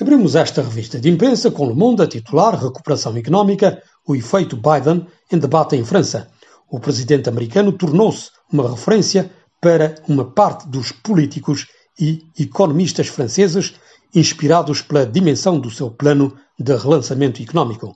Abrimos esta revista de imprensa com Le Monde a titular Recuperação Económica, o efeito Biden em debate em França. O presidente americano tornou-se uma referência para uma parte dos políticos e economistas franceses inspirados pela dimensão do seu plano de relançamento económico.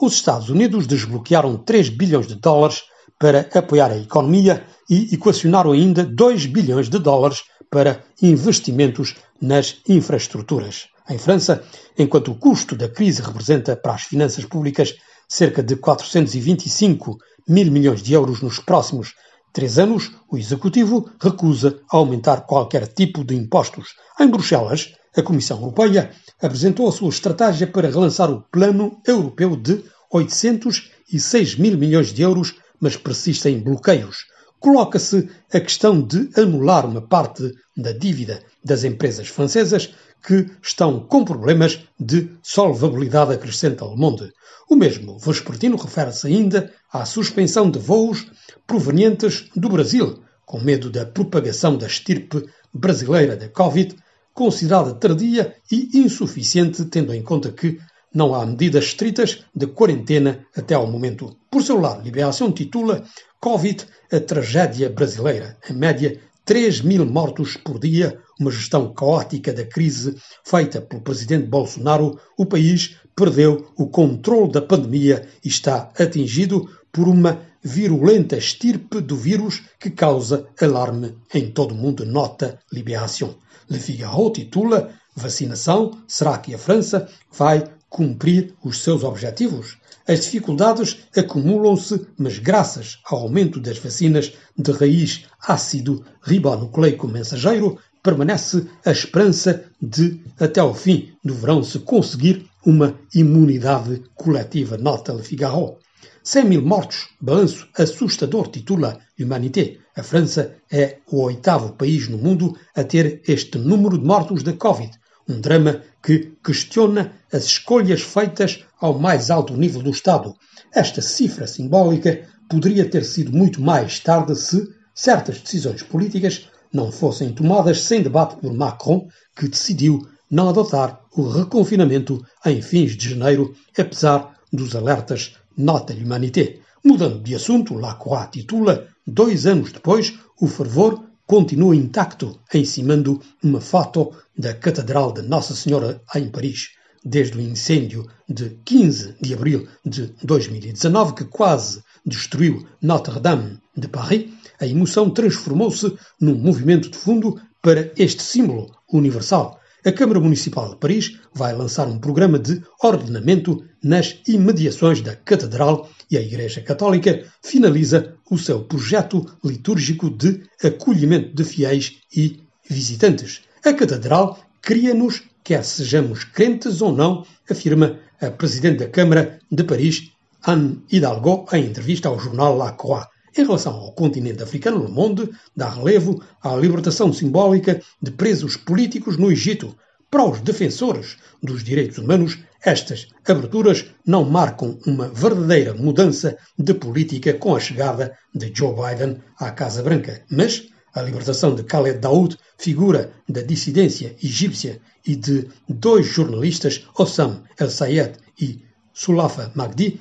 Os Estados Unidos desbloquearam 3 bilhões de dólares para apoiar a economia e equacionaram ainda 2 bilhões de dólares para investimentos nas infraestruturas em França, enquanto o custo da crise representa para as finanças públicas cerca de 425 mil milhões de euros nos próximos três anos, o Executivo recusa aumentar qualquer tipo de impostos. Em Bruxelas, a Comissão Europeia apresentou a sua estratégia para relançar o Plano Europeu de 806 mil milhões de euros, mas persistem bloqueios. Coloca-se a questão de anular uma parte da dívida das empresas francesas que estão com problemas de solvabilidade, acrescenta Le Monde. O mesmo vespertino refere-se ainda à suspensão de voos provenientes do Brasil, com medo da propagação da estirpe brasileira da Covid, considerada tardia e insuficiente, tendo em conta que não há medidas estritas de quarentena até ao momento. Por seu lado, Liberação titula Covid, a tragédia brasileira. Em média, 3 mil mortos por dia, uma gestão caótica da crise feita pelo presidente Bolsonaro, o país perdeu o controle da pandemia e está atingido por uma virulenta estirpe do vírus que causa alarme em todo o mundo, nota Libération. Le Figaro titula Vacinação, será que a França vai cumprir os seus objetivos? As dificuldades acumulam-se, mas graças ao aumento das vacinas de raiz ácido ribonucleico mensageiro, permanece a esperança de, até ao fim do verão, se conseguir uma imunidade coletiva. Nota Le Figaro. 100 mil mortos, balanço assustador, titula Humanité. A França é o oitavo país no mundo a ter este número de mortos da Covid. Um drama que questiona as escolhas feitas ao mais alto nível do Estado. Esta cifra simbólica poderia ter sido muito mais tarde se certas decisões políticas não fossem tomadas sem debate por Macron, que decidiu não adotar o reconfinamento em fins de janeiro, apesar dos alertas Nota Humanité. Mudando de assunto, Lacroix titula, dois anos depois, o fervor continua intacto, encimando uma foto da Catedral de Nossa Senhora em Paris, desde o incêndio de 15 de abril de 2019, que quase destruiu Notre-Dame de Paris, a emoção transformou-se num movimento de fundo para este símbolo universal. A Câmara Municipal de Paris vai lançar um programa de ordenamento nas imediações da Catedral e a Igreja Católica finaliza o seu projeto litúrgico de acolhimento de fiéis e visitantes. A Catedral cria-nos, quer sejamos crentes ou não, afirma a Presidente da Câmara de Paris, Anne Hidalgo, em entrevista ao jornal La Croix. Em relação ao continente africano, Le Monde dá relevo à libertação simbólica de presos políticos no Egito. Para os defensores dos direitos humanos, estas aberturas não marcam uma verdadeira mudança de política com a chegada de Joe Biden à Casa Branca, mas a libertação de Khaled Daoud, figura da dissidência egípcia, e de dois jornalistas, Ossam El-Sayed e Sulafa Magdi,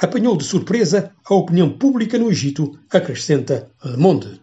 apanhou de surpresa a opinião pública no Egito, acrescenta Le Monde.